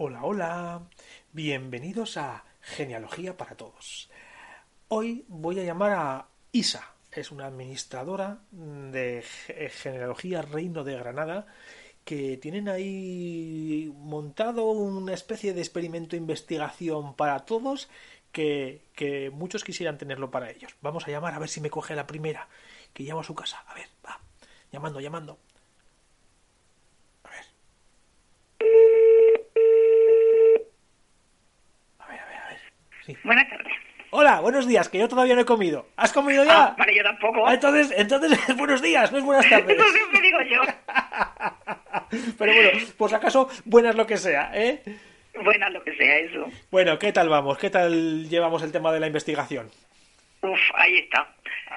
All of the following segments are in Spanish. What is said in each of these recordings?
Hola, hola. Bienvenidos a Genealogía para Todos. Hoy voy a llamar a Isa. Es una administradora de Ge- Genealogía Reino de Granada que tienen ahí montado una especie de experimento de investigación para todos que, que muchos quisieran tenerlo para ellos. Vamos a llamar a ver si me coge la primera, que llamo a su casa. A ver, va. Llamando, llamando. A ver. A ver, a ver, a ver. Sí. Buenas tardes. Hola, buenos días, que yo todavía no he comido. ¿Has comido ya? Ah, vale, yo tampoco. Ah, entonces, entonces, buenos días, no es buenas tardes. Eso siempre digo yo. Pero bueno, por si acaso, buenas lo que sea, ¿eh? Buenas, lo que sea eso. Bueno, ¿qué tal vamos? ¿Qué tal llevamos el tema de la investigación? Uf, ahí está.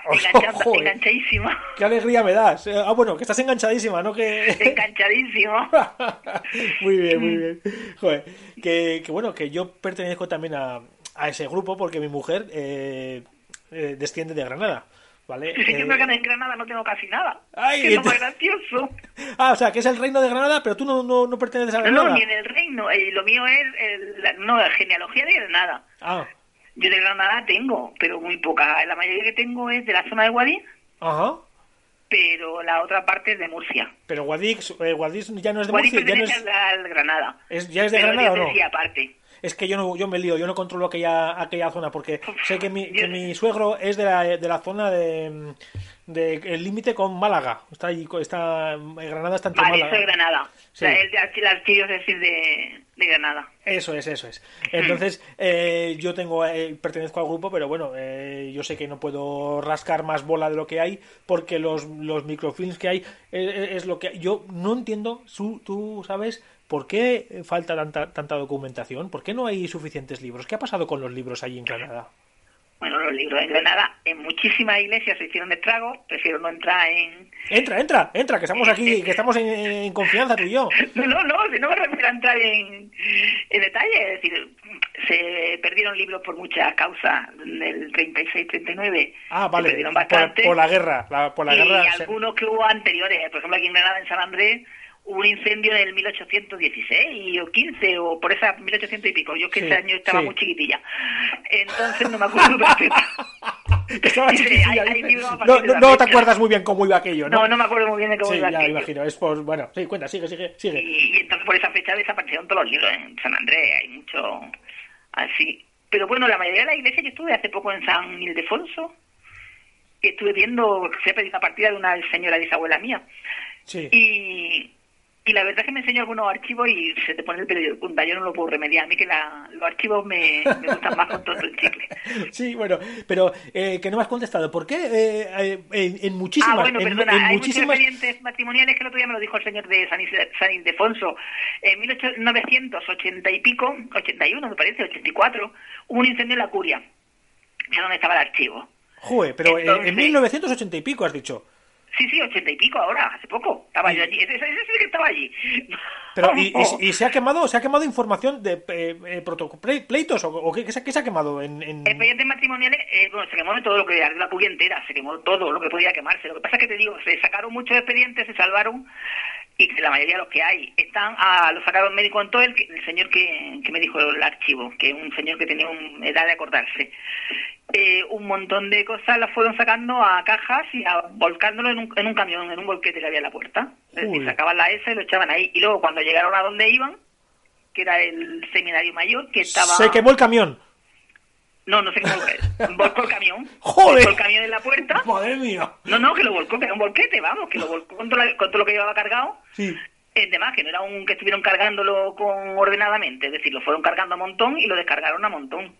Enganchada, enganchadísima. ¡Qué alegría me das! Eh, Ah, bueno, que estás enganchadísima, ¿no? Que... Enganchadísimo. muy bien, muy bien. Joder, que, que bueno, que yo pertenezco también a, a ese grupo porque mi mujer eh, eh, desciende de Granada, ¿vale? Si yo Eh, me gané en Granada no tengo casi nada. Ay, que es gracioso. Ah, o sea, que es el reino de Granada, pero tú no, no, no perteneces a Granada. no, ni en el reino. Eh, lo mío es el, la, no, la genealogía de Granada. Ah, Yo de Granada tengo, pero muy poca. La mayoría que tengo es de la zona de Guadix, ajá. pero la otra parte es de Murcia. Pero Guadix, eh, Guadix ya no es de Guadix Murcia, ya no pertenece es, al, Granada. es- ¿ya es de pero Granada o no? aparte. Es que yo no, yo me lío, yo no controlo aquella, aquella zona porque sé que mi, que mi suegro es de la, de la zona de, de el límite con Málaga. Está ahí, está Granada está entre Vale, Málaga. eso es Granada. Sí. O sea, el de archi- la archidiócesis de, de Granada. Eso es, eso es. Entonces, eh, yo tengo, eh, pertenezco al grupo, pero bueno, eh, yo sé que no puedo rascar más bola de lo que hay, porque los, los microfilms que hay eh, es lo que yo no entiendo. Su, tú sabes por qué falta tanta, tanta documentación, por qué no hay suficientes libros. ¿Qué ha pasado con los libros allí en Granada? Bueno, los libros en Granada, en muchísimas iglesias se hicieron estragos. Prefiero no entrar en... Entra, entra, entra, que estamos aquí, que estamos en, en confianza tú y yo. No, no, no, si no me refiero a entrar en, en detalle. Es decir, se perdieron libros por muchas causas del 36-39. Ah, Se vale, perdieron por, bastante. por la guerra, la- por la y guerra. se- algunos que hubo anteriores. Por ejemplo, aquí en Granada, en San Andrés, un incendio en el 1816 o 15 o por esa 1800 y pico. Yo que Sí, ese año estaba sí. muy chiquitilla. Entonces no me acuerdo que hay- hay libros a no, te acuerdas muy bien cómo iba aquello, ¿no? No, no me acuerdo muy bien de cómo Sí, iba ya aquello. imagino, es por, bueno, sí, cuenta, sigue, sigue, sigue. Y, y entonces por esa fecha desaparecieron todos los libros en San Andrés, hay mucho así. Pero bueno, la mayoría de la iglesia, yo estuve hace poco en San Ildefonso, y estuve viendo, se ha pedido una partida de una señora bisabuela mía, Sí. y, y la verdad es que me enseñó algunos archivos y se te pone el pelo de punta, yo no lo puedo remediar, a mí que la- los archivos me, me gustan más con todo el chicle. Sí, bueno, pero eh, que no me has contestado. ¿Por qué eh, eh, en, en muchísimas, Ah, bueno, en, perdona, en hay muchísimas, muchos expedientes matrimoniales que el otro día me lo dijo el señor de San, San Ildefonso. En 1980 y pico, 81 me parece, 84, hubo un incendio en la curia, que es donde estaba el archivo. Joder, pero eh, en Entonces- 1980 y pico has dicho. Sí, sí, 80 y pico ahora, hace poco. Estaba yo allí, ese, ese, sí que estaba allí. Pero y, y- y se ha quemado, se ha quemado información de eh, eh, pleitos o, o qué, qué se, qué se ha quemado en, en- Expedientes matrimoniales, eh, bueno, se quemó todo lo que ardió la curia entera, se quemó todo lo que podía quemarse. Lo que pasa es que te digo, se sacaron muchos expedientes, se salvaron, y que la mayoría de los que hay están, a, lo sacaron médico en todo el, el señor que, que me dijo el archivo, que es un señor que tenía un- edad de acordarse. Eh, un montón de cosas las fueron sacando a cajas y a, volcándolo en un, en un camión, en un volquete que había en la puerta. Decir, sacaban la S y lo echaban ahí. Y luego cuando llegaron a donde iban, que era el seminario mayor, que estaba... Se quemó el camión. No, no sé qué volcó. Volcó el camión. ¡Joder! Volcó el camión en la puerta. Madre mía. No, no, que lo volcó, que era un volquete, vamos, que lo volcó con todo, la- con todo lo que llevaba cargado. Sí. Es demás, que no era un que estuvieron cargándolo con ordenadamente, es decir, lo fueron cargando a montón y lo descargaron a montón.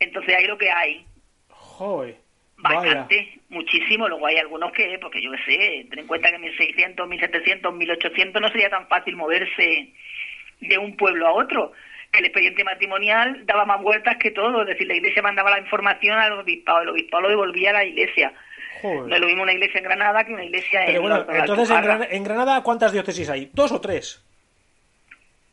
Entonces ahí lo que hay, Joder. Vaya. bastante, muchísimo. Luego hay algunos que, porque yo qué sé, ten en cuenta que en 1600, 1700, 1800 no sería tan fácil moverse de un pueblo a otro. El expediente matrimonial daba más vueltas que todo, es decir, la iglesia mandaba la información al obispado, el obispado lo devolvía a la iglesia. Joder. No es lo mismo una iglesia en Granada que una iglesia Pero en, bueno, la- entonces en. Gran- en Granada, ¿cuántas diócesis hay? ¿Dos o tres?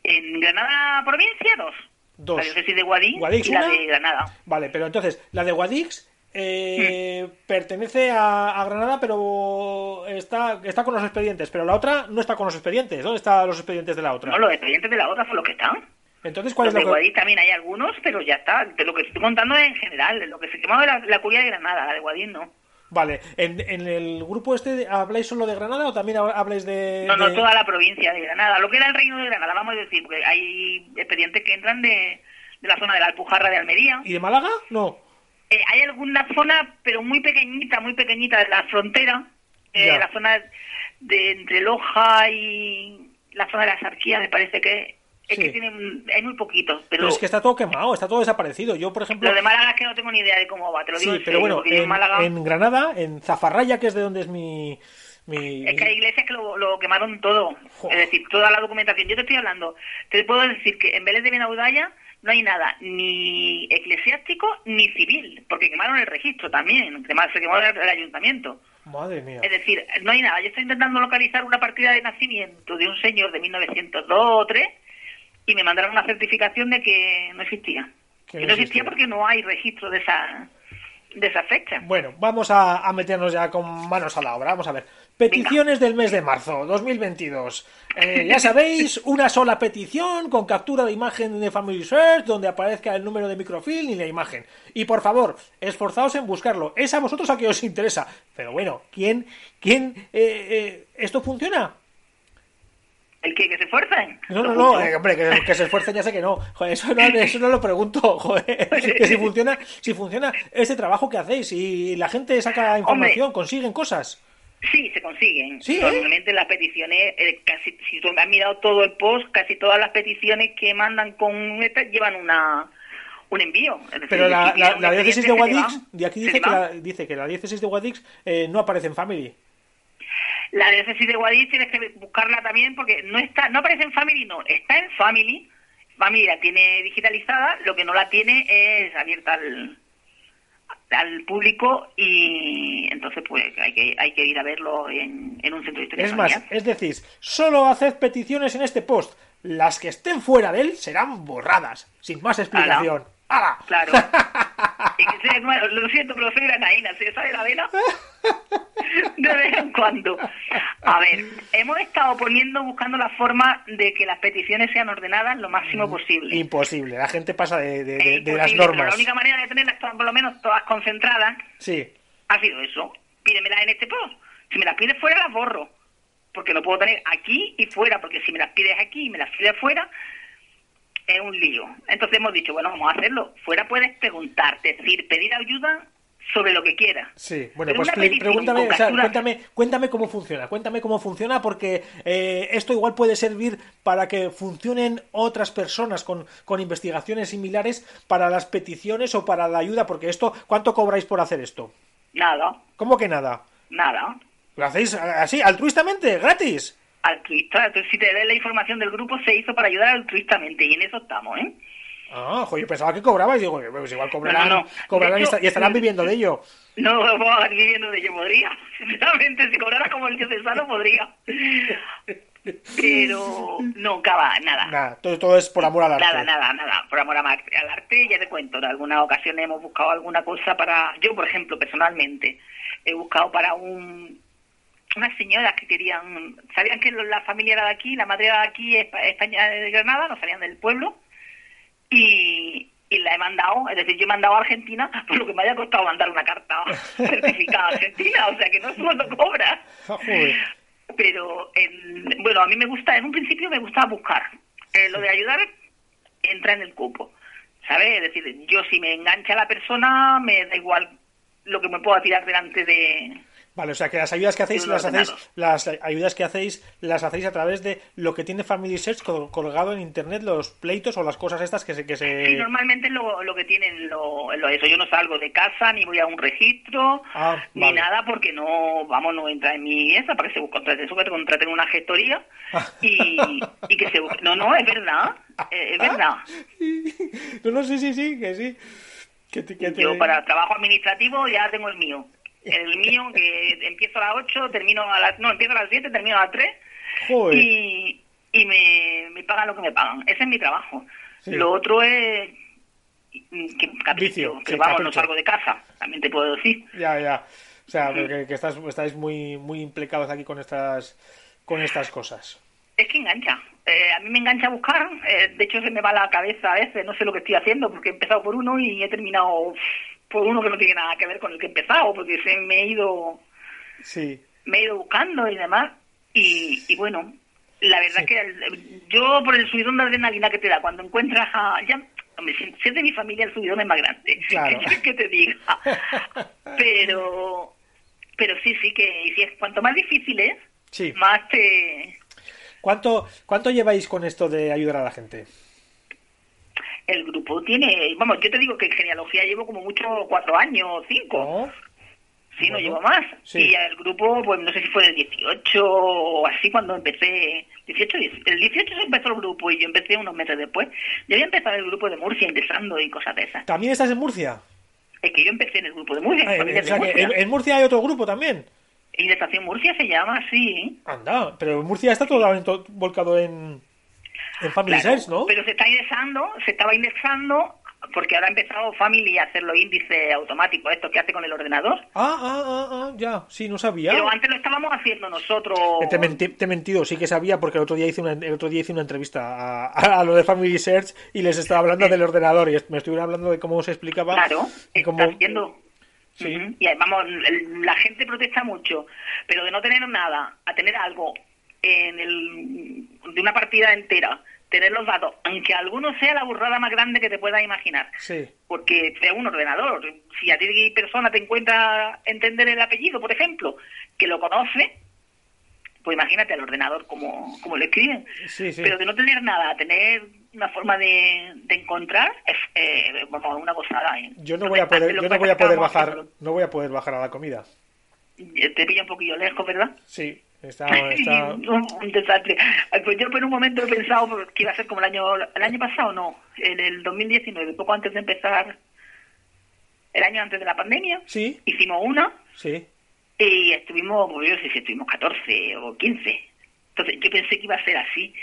En Granada provincia, dos. Dos. La diócesis de Guadix, Guadix, y la una. de Granada. Vale, pero entonces, la de Guadix eh, pertenece a, a Granada, pero está, está con los expedientes. Pero la otra no está con los expedientes. ¿Dónde están los expedientes de la otra? No, los expedientes de la otra son los que están. Entonces, ¿cuál Los es de. Guadix también hay algunos, pero ya está. Pero lo que estoy contando es en general. Lo que se quemó es la, la curia de Granada, la de Guadix no. Vale, ¿En, en el grupo este habláis solo de Granada o también habláis de...? No, no, de- toda la provincia de Granada. Lo que era el reino de Granada, vamos a decir, porque hay expedientes que entran de, de la zona de la Alpujarra de Almería. ¿Y de Málaga? No. Eh, hay alguna zona, pero muy pequeñita, muy pequeñita, de la frontera, eh, la zona de entre Loja y la zona de las Arquías, me parece que es Sí. que tienen, hay muy poquitos, pero, Pero es que está todo quemado, está todo desaparecido. Yo, por ejemplo... lo de Málaga es que no tengo ni idea de cómo va, te lo digo Sí, en pero serio, bueno, en en, Málaga en Granada, en Zafarraya, que es de donde es mi... mi... es que hay iglesias que lo, lo quemaron todo, Joder. es decir, toda la documentación. Yo te estoy hablando, te puedo decir que en Vélez de Benaudalla no hay nada ni eclesiástico ni civil, porque quemaron el registro también, se quemó el, el ayuntamiento. Madre mía. Es decir, no hay nada. Yo estoy intentando localizar una partida de nacimiento de un señor de 1902 o 3 y me mandaron una certificación de que no existía. Que no existía porque no hay registro de esa de esa fecha. Bueno, vamos a, a meternos ya con manos a la obra. Vamos a ver. Peticiones del mes de marzo 2022. Eh, ya sabéis, una sola petición con captura de imagen de Family Search donde aparezca el número de microfilm y la imagen. Y por favor, esforzaos en buscarlo. Es a vosotros a que os interesa. Pero bueno, ¿quién, quién, eh, eh, esto funciona? ¿El que, que se esfuercen? No, no, no, eh, hombre, que, que se esfuercen ya sé que no. Joder, eso no, eso no lo pregunto, joder. Que si funciona, si funciona este trabajo que hacéis y la gente saca información, consiguen cosas. Sí, se consiguen. Sí, ¿eh? Normalmente las peticiones, eh, casi, si tú has mirado todo el post, casi todas las peticiones que mandan con llevan una un envío. Decir, Pero la, diócesis de Guadix, de aquí dice que, la, dice que la diócesis de Guadix eh, no aparece en Family. La diócesis de Guadix tienes que buscarla también porque no está, no aparece en Family, no, está en Family. Family la tiene digitalizada, lo que no la tiene es abierta al, al público y entonces pues hay que hay que ir a verlo en, en un centro de historia Es más, es decir, solo haced peticiones en este post. Las que estén fuera de él serán borradas, sin más explicación. ¡Hala! Claro. Y que sea- bueno, lo siento, pero soy granaína, se sale la vena de vez en cuando. A ver, hemos estado poniendo, buscando la forma de que las peticiones sean ordenadas lo máximo posible. Imposible, la gente pasa de, de- de- Es de las normas. La única manera de tenerlas todas, por lo menos todas concentradas Sí, ha sido eso. Pídemelas en este post. Si me las pides fuera, las borro. Porque lo puedo tener aquí y fuera, porque si me las pides aquí y me las pides fuera, es un lío. Entonces hemos dicho, bueno, vamos a hacerlo. Fuera puedes preguntar, decir, pedir ayuda sobre lo que quieras. sí. Bueno, Pero pues pregúntame, o sea, cuéntame, cuéntame cómo funciona, cuéntame cómo funciona, porque eh, esto igual puede servir para que funcionen otras personas con, con investigaciones similares para las peticiones o para la ayuda, porque esto, ¿cuánto cobráis por hacer esto? Nada, ¿Cómo que nada? nada. ¿Lo hacéis así, altruistamente, gratis? Altruista. Entonces, si te doy la información del grupo, se hizo para ayudar altruistamente y en eso estamos, ¿eh? Ah, joder, yo pensaba que cobrabais, digo, pues igual cobrarán, No, no, no. cobrarán y hecho- y estarán viviendo de ello. No vamos viviendo de ello, podría. Sinceramente, si cobrara como el diocesano, podría. Pero no, cava, nada. Nada, todo, todo es por amor al arte. Nada, nada, nada. Por amor al arte, ya te cuento, en algunas ocasiones hemos buscado alguna cosa para... Yo, por ejemplo, personalmente, he buscado para un unas señoras que querían... Sabían que la familia era de aquí, la madre era de aquí, Espa- España de Granada, no salían del pueblo, y, y la he mandado, es decir, yo he mandado a Argentina por lo que me haya costado mandar una carta certificada a Argentina, o sea que no es cuando cobra. Ah. Pero, en- bueno, a mí me gusta, en un principio me gustaba buscar. Eh, lo de ayudar entra en el cupo, ¿sabes? Es decir, yo si me engancha la persona, me da igual lo que me pueda tirar delante de... Vale, o sea que las ayudas que hacéis, las hacéis, las ayudas que hacéis, las hacéis a través de lo que tiene Family Search col- colgado en internet, los pleitos o las cosas estas que se, que se... Sí, normalmente lo, lo que tienen lo, lo eso. Yo no salgo de casa, ni voy a un registro, Ah, ni nada, porque no, vamos, no entra en mi esa, para que se contraten, eso que te contraten una gestoría y, y que se busque. No, no, es verdad, eh, es verdad. no, no, sí, sí, sí, que sí. Que te- que te- Yo para trabajo administrativo ya tengo el mío. El mío que empiezo a las 8, termino a las... No, empiezo a las 7, termino a las 3 Joder. y, y me, me pagan lo que me pagan. Ese es mi trabajo. Sí. Lo otro es... mm, Que, capricho, Vicio, que sí, vamos, capricho. no salgo de casa, también te puedo decir. Ya, ya. O sea, que, que estás, estáis muy, muy implicados aquí con estas, con estas cosas. Es que engancha. eh, a mí me engancha a buscar, eh, de hecho se me va la cabeza a veces, no sé lo que estoy haciendo, porque he empezado por uno y he terminado por uno que no tiene nada que ver con el que he empezado, porque se me he ido, Sí. me he ido buscando y demás, y, y bueno, la verdad que el- yo por el subidón de adrenalina que te da cuando encuentras a... Ya, hombre, si, si es de mi familia el subidón es más grande, Claro. ¿qué quieres que te diga? Pero, pero sí, sí, que y si es, cuanto más difícil es, Sí. más te... ¿Cuánto, ¿Cuánto lleváis con esto de ayudar a la gente? El grupo tiene, vamos, yo te digo que en genealogía llevo como mucho cuatro años, cinco, ¿No? sí, no llevo más. sí. Y el grupo, pues no sé si fue del 18 o así cuando empecé, 18, el 18 se empezó el grupo y yo empecé unos meses después. Yo había empezado el grupo de Murcia ingresando y cosas de esas. ¿También estás en Murcia? Es que yo empecé en el grupo de Murcia, en Ah, Familias o sea de que Murcia. en, en Murcia hay otro grupo también. Ingresación Murcia se llama así. Anda, pero Murcia está todo to- volcado en, en Family Claro, ¿no? Pero se está indexando, se estaba indexando porque ahora ha empezado Family a hacer los índices automáticos, estos que hace con el ordenador. Ah, ah, ah, ah, ya, sí, no sabía. Pero antes lo estábamos haciendo nosotros. Te, menti- te he mentido, sí que sabía porque el otro día hice una, el otro día hice una entrevista a, a- a lo de Family Search y les estaba hablando del ordenador y me estuvieron hablando de cómo se explicaba Claro, y está cómo haciendo. Sí. Y vamos, la gente protesta mucho, pero de no tener nada a tener algo en el, de una partida entera, tener los datos, aunque alguno sea la burrada más grande que te puedas imaginar. Sí, Porque sea un ordenador. Si a ti persona te encuentra entender el apellido, por ejemplo, que lo conoce, pues imagínate al ordenador como, como lo escriben. sí, sí. Pero de no tener nada, tener una forma de, de encontrar, es eh, vamos, una gozada. ¿eh? Yo no voy a poder, yo no voy a es poder bajar, no voy a poder bajar a la comida. Te pilla un poquillo lejos, ¿verdad? Sí, está, está... un, un desastre. Pues yo por un momento he pensado que iba a ser como el año el año pasado, no, en el 2019, poco antes de empezar, el año antes de la pandemia, Sí, hicimos una sí. y estuvimos, pues yo no sé si estuvimos 14 o 15. Entonces yo pensé que iba a ser así.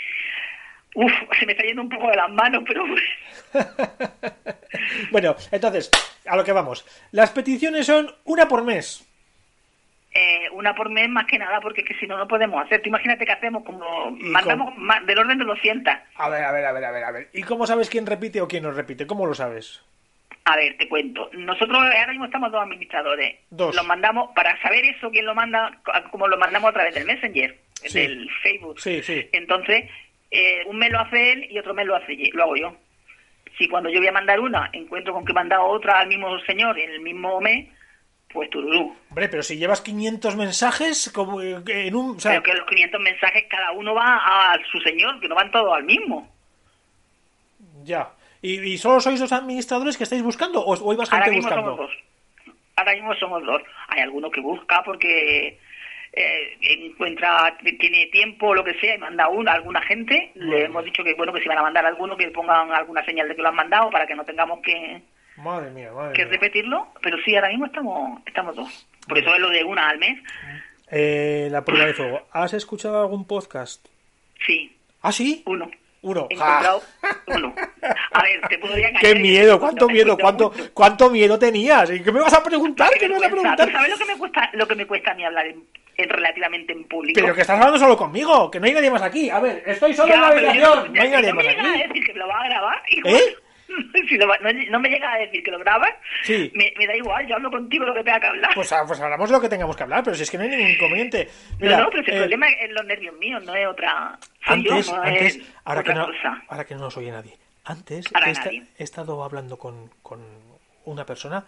Uf, se me está yendo un poco de las manos, pero Bueno, entonces, a lo que vamos. Las peticiones son una por mes. Eh, una por mes más que nada, porque es que si no, no podemos hacer. Tú imagínate que hacemos como, mandamos ma- del orden de 200. A ver, a ver, a ver, a ver, a ver. ¿Y cómo sabes quién repite o quién no repite? ¿Cómo lo sabes? A ver, te cuento. Nosotros ahora mismo estamos dos administradores. Dos. Los mandamos, para saber eso, quién lo manda, como lo mandamos a través del Messenger, Sí. del Facebook. Sí, sí. Entonces, eh, un mes lo hace él y otro mes lo hace lo hago yo. Si cuando yo voy a mandar una, encuentro con que he mandado otra al mismo señor en el mismo mes, pues tururú. Hombre, pero si llevas 500 mensajes, como eh, en un... O sea, Pero que los 500 mensajes cada uno va a su señor, que no van todos al mismo. ya. ¿Y, y solo sois los administradores que estáis buscando o, o hay más Ahora mismo buscando? somos dos. Ahora mismo somos dos. Hay alguno que busca porque eh, encuentra, tiene tiempo o lo que sea y manda una, alguna gente. Le hemos dicho que bueno que si van a mandar alguno que pongan alguna señal de que lo han mandado para que no tengamos que, Madre mía, madre que mía. repetirlo. Pero sí, ahora mismo estamos estamos dos. Por eso es lo de una al mes. Eh, la prueba de fuego. ¿Has escuchado algún podcast? Sí, ¿Ah, sí? uno. Uno. He encontrado uno. A ver, te podría engañar. ¡Qué y miedo! ¿Cuánto no, miedo? ¿Cuánto, mucho. ¿Cuánto miedo tenías? ¿Y qué me vas a preguntar? Qué ¿Qué me vas a preguntar? ¿Tú sabes lo que me cuesta lo que me cuesta a mí hablar en, en relativamente en público? Pero que estás hablando solo conmigo, que no hay nadie más aquí. A ver, estoy solo Ya, en la pero yo habitación, no- hay nadie no me más a aquí. decir que lo va a grabar, igual, ¿Eh? Si no, no me llega a decir que lo grabas, Sí. me, me da igual, yo hablo contigo lo que tenga que hablar. Pues, ah, pues hablamos lo que tengamos que hablar, pero si es que no hay ningún inconveniente. Mira, no, no, pero si eh, el problema es los nervios míos, no es otra... yo, antes, no antes es ahora, que no, cosa. ahora que no nos oye nadie, antes he, esta- he estado hablando con, con una persona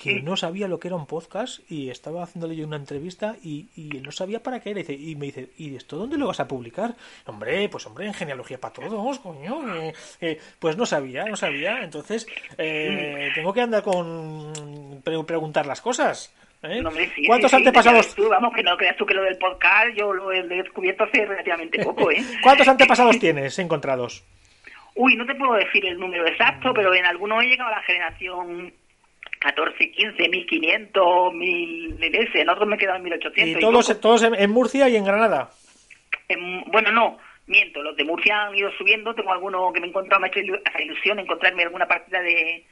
que Mm. no sabía lo que era un podcast y estaba haciéndole yo una entrevista y, y él no sabía para qué era. Y, me dice, ¿y esto dónde lo vas a publicar? Hombre, pues hombre, en genealogía para todos, coño. eh, eh, pues no sabía, no sabía. Entonces, eh, tengo que andar con pre- preguntar las cosas. ¿eh? No, hombre, sí, ¿Cuántos sí, sí, antepasados? tú, vamos, que no creas tú que lo del podcast yo lo he descubierto hace relativamente poco, ¿eh? ¿Cuántos antepasados tienes encontrados? Uy, no te puedo decir el número exacto, pero en algunos he llegado a la generación 14, 15, 1500, 1000, ese, en otros me en 1800. Y y todos, poco. todos en, en Murcia y en Granada. En- bueno, no, miento, los de Murcia han ido subiendo, tengo alguno que me he encontrado, me ha hecho ilusión encontrarme alguna partida de,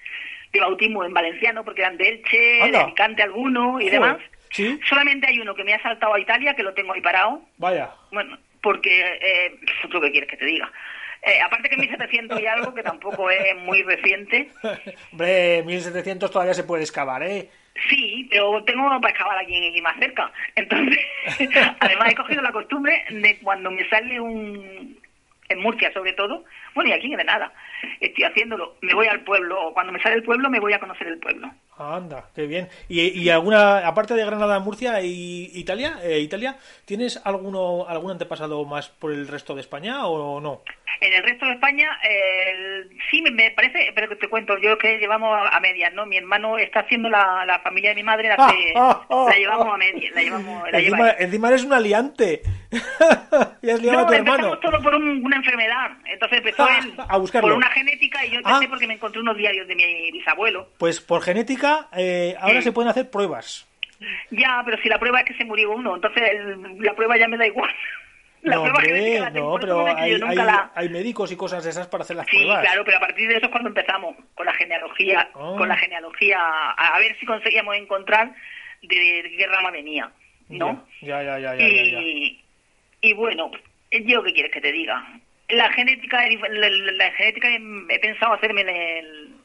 de bautismo en valenciano, porque eran de Elche, Anda. de Alicante alguno y Joder, demás. Sí, Solamente hay uno que me ha saltado a Italia, que lo tengo ahí parado. vaya. Bueno, porque, eh, ¿tú qué quieres que te diga? Eh, aparte que 1700 y algo, que tampoco es muy reciente. Hombre, 1700 todavía se puede excavar, ¿eh? Sí, pero tengo para excavar aquí, aquí más cerca. Entonces, además he cogido la costumbre de cuando me sale un... En Murcia, sobre todo, bueno, y aquí en Granada, estoy haciéndolo. Me voy al pueblo, o cuando me sale el pueblo, me voy a conocer el pueblo. Anda, qué bien. ¿Y, y alguna, aparte de Granada, Murcia y Italia, eh, Italia, ¿tienes alguno, algún antepasado más por el resto de España o no? En el resto de España, eh, sí, me parece, pero que te cuento, yo que llevamos a, medias, ¿no? Mi hermano está haciendo la, la familia de mi madre, la, que, la llevamos a medias, la llevamos... La encima, encima eres un aliante. y has liado no, a tu hermano. todo por un- una enfermedad. Entonces empezó él A buscarlo. por una genética y yo empecé Ah. porque me encontré unos diarios de mi bisabuelo. Pues por genética, eh, ahora Sí. se pueden hacer pruebas. Ya, pero si la prueba es que se murió uno, entonces el- la prueba ya me da igual. La no, prueba hombre, la no, pero hay, yo nunca hay- la- hay médicos y cosas de esas para hacer las Sí, pruebas. claro, pero a partir de eso es cuando empezamos con la genealogía, Oh. con la genealogía, a, ver si conseguíamos encontrar de, qué rama venía, ¿no? Ya, ya, ya, ya, ya, ya. y, y bueno, yo qué quieres que te diga. La genética, la, genética he pensado hacerme en el,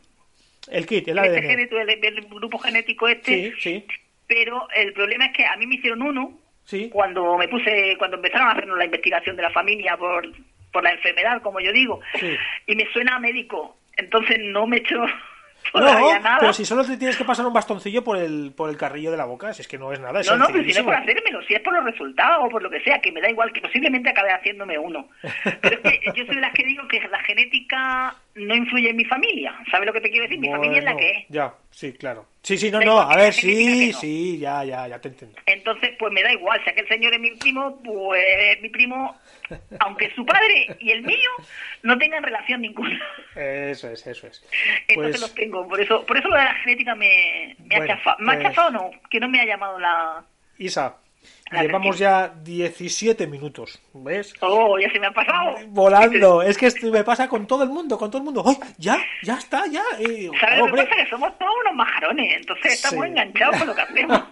El kit, el este el, el grupo genético este, Sí, sí, pero el problema es que a mí me hicieron uno sí. cuando me puse, cuando empezaron a hacernos la investigación de la familia por, por la enfermedad, como yo digo, Sí. y me suena a médico, entonces no me todavía No, nada. pero si solo te tienes que pasar un bastoncillo por el, por el carrillo de la boca, si es que no es nada. Es No, no, pero si no es por hacérmelo, si es por los resultados o por lo que sea, que me da igual, que posiblemente acabe haciéndome uno. Pero es que yo soy de las que digo que la genética no influye en mi familia. ¿Sabes lo que te quiero decir? Mi familia es la que es. Ya, sí, claro. Sí, sí, no, no, a ver, sí, no. sí, ya, ya, ya te entiendo. Entonces, pues me da igual, si aquel señor es mi primo, pues mi primo, aunque su padre y el mío no tengan relación ninguna. Eso es, eso es. Entonces Pues, los tengo, por eso, por eso lo de la genética me, me Bueno, ha chafado. Me ha pues- chafado no, que no me ha llamado la... Isa, Llevamos ya 17 minutos, ¿ves? Oh, ya se me ha pasado. Volando, es que esto me pasa con todo el mundo, con todo el mundo. ¡Ay, ya, ya está, ya! ¿Sabes lo que hombre, pasa? Que somos todos unos majarones, entonces estamos Sí. enganchados con lo que hacemos.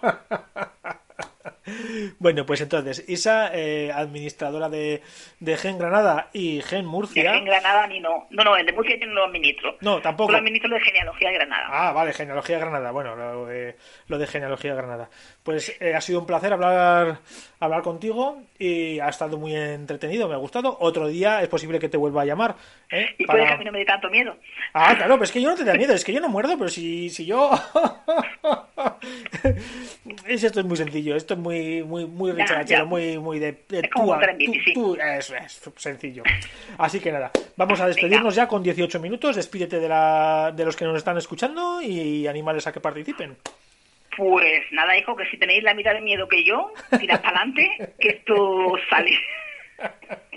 Bueno, pues entonces, Isa, eh, administradora de, de Gen Granada y Gen Murcia. En Granada ni no. No, no, el de Murcia yo no lo administro. No, tampoco. Solo administro lo de genealogía de Granada. Ah, vale, genealogía de Granada. Bueno, lo de, lo de genealogía de Granada. Pues eh, ha sido un placer hablar, hablar contigo y ha estado muy entretenido, me ha gustado. Otro día es posible que te vuelva a llamar. ¿eh? y Para- puede que a mí no me dé tanto miedo. Ah, claro, pero es que yo no te da miedo, es que yo no muerdo, pero si, si yo... es, esto es muy sencillo, esto es muy muy muy Ya, muy, muy de, de Es tú a- sí. es, sencillo. Así que nada, vamos a despedirnos ya con 18 minutos, despídete de, la, de los que nos están escuchando y animales a que participen. Pues nada, hijo, que si tenéis la mitad de miedo que yo, tirad para adelante, que esto sale.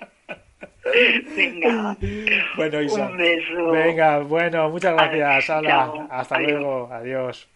Venga. Bueno, Isa. Un beso. Venga, bueno, muchas gracias. Hala, hasta luego. Adiós.